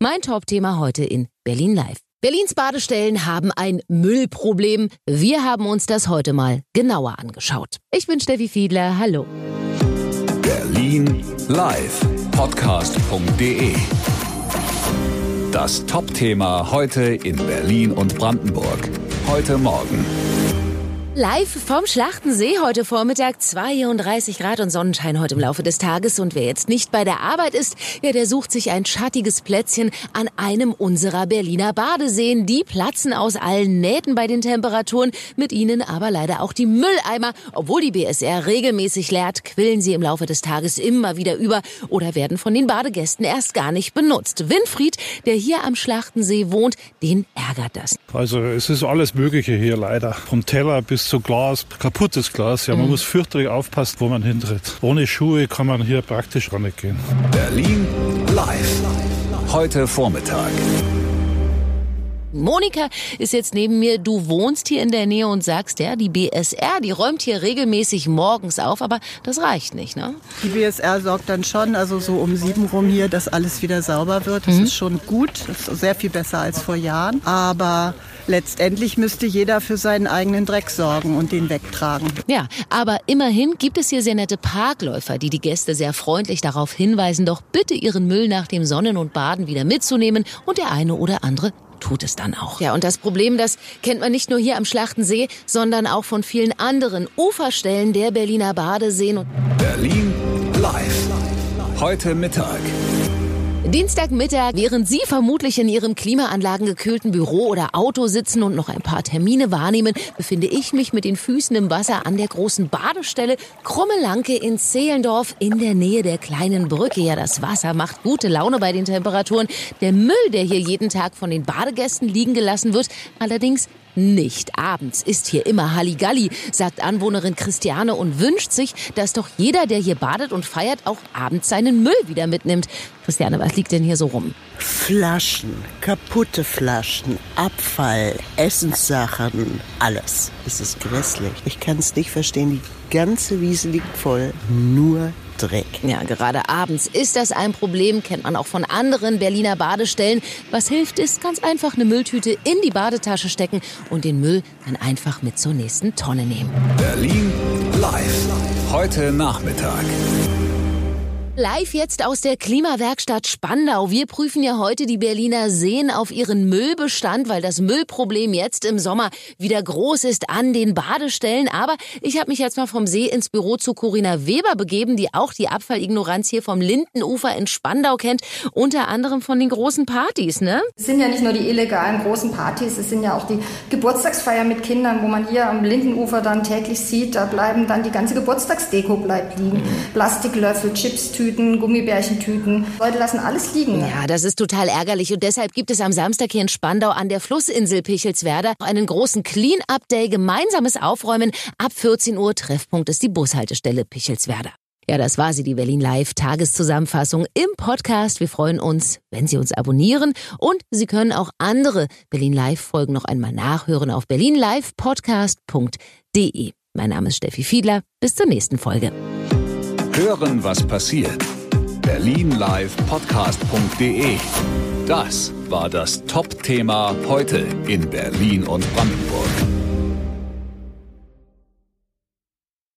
Mein Top-Thema heute in Berlin Live. Berlins Badestellen haben ein Müllproblem. Wir haben uns das heute mal genauer angeschaut. Ich bin Steffi Fiedler. Hallo. Berlin Live Podcast.de Das Top-Thema heute in Berlin und Brandenburg. Heute Morgen. Live vom Schlachtensee heute Vormittag 32 Grad und Sonnenschein heute im Laufe des Tages. Und wer jetzt nicht bei der Arbeit ist, ja, der sucht sich ein schattiges Plätzchen an einem unserer Berliner Badeseen. Die platzen aus allen Nähten bei den Temperaturen, mit ihnen aber leider auch die Mülleimer. Obwohl die BSR regelmäßig leert, quillen sie im Laufe des Tages immer wieder über oder werden von den Badegästen erst gar nicht benutzt. Winfried, der hier am Schlachtensee wohnt, den ärgert das. Also es ist alles Mögliche hier leider. Vom Teller bis zu Glas, kaputtes Glas. Ja, man mhm. muss fürchterlich aufpassen, wo man hintritt. Ohne Schuhe kann man hier praktisch nicht gehen. Berlin live. Heute Vormittag. Monika ist jetzt neben mir. Du wohnst hier in der Nähe und sagst, ja, die BSR, die räumt hier regelmäßig morgens auf, aber das reicht nicht, ne? Die BSR sorgt dann schon, also so um sieben rum hier, dass alles wieder sauber wird. Das mhm. ist schon gut. Das ist sehr viel besser als vor Jahren. Aber letztendlich müsste jeder für seinen eigenen Dreck sorgen und den wegtragen. Ja, aber immerhin gibt es hier sehr nette Parkläufer, die die Gäste sehr freundlich darauf hinweisen, doch bitte ihren Müll nach dem Sonnen und Baden wieder mitzunehmen und der eine oder andere tut es dann auch. Ja, und das Problem, das kennt man nicht nur hier am Schlachtensee, sondern auch von vielen anderen Uferstellen der Berliner Badeseen. Berlin live. Heute Mittag. Dienstagmittag, während Sie vermutlich in Ihrem klimaanlagengekühlten Büro oder Auto sitzen und noch ein paar Termine wahrnehmen, befinde ich mich mit den Füßen im Wasser an der großen Badestelle Krummelanke in Zehlendorf in der Nähe der kleinen Brücke. Ja, das Wasser macht gute Laune bei den Temperaturen. Der Müll, der hier jeden Tag von den Badegästen liegen gelassen wird, allerdings nicht. Abends ist hier immer Halligalli, sagt Anwohnerin Christiane und wünscht sich, dass doch jeder, der hier badet und feiert, auch abends seinen Müll wieder mitnimmt. Christiane, was liegt denn hier so rum? Flaschen, kaputte Flaschen, Abfall, Essenssachen, alles. Es ist grässlich. Ich kann es nicht verstehen. Die ganze Wiese liegt voll. Nur Dreck. Ja, gerade abends ist das ein Problem, kennt man auch von anderen Berliner Badestellen. Was hilft, ist ganz einfach eine Mülltüte in die Badetasche stecken und den Müll dann einfach mit zur nächsten Tonne nehmen. Berlin live. Heute Nachmittag. Live jetzt aus der Klimawerkstatt Spandau. Wir prüfen ja heute die Berliner Seen auf ihren Müllbestand, weil das Müllproblem jetzt im Sommer wieder groß ist an den Badestellen. Aber ich habe mich jetzt mal vom See ins Büro zu Corinna Weber begeben, die auch die Abfallignoranz hier vom Lindenufer in Spandau kennt, unter anderem von den großen Partys, ne? Es sind ja nicht nur die illegalen großen Partys, es sind ja auch die Geburtstagsfeiern mit Kindern, wo man hier am Lindenufer dann täglich sieht, da bleiben dann die ganze Geburtstagsdeko bleibt liegen. Mhm. Plastiklöffel, Chipstüten, Tüten, Gummibärchentüten. Leute lassen alles liegen. Ja, das ist total ärgerlich und deshalb gibt es am Samstag hier in Spandau an der Flussinsel Pichelswerder einen großen Clean-Up-Day, gemeinsames Aufräumen. Ab 14 Uhr Treffpunkt ist die Bushaltestelle Pichelswerder. Ja, das war sie, die Berlin Live Tageszusammenfassung im Podcast. Wir freuen uns, wenn Sie uns abonnieren und Sie können auch andere Berlin Live Folgen noch einmal nachhören auf berlinlivepodcast.de. Mein Name ist Steffi Fiedler. Bis zur nächsten Folge. Hören, was passiert. Berlinlivepodcast.de Das war das Top-Thema heute in Berlin und Brandenburg.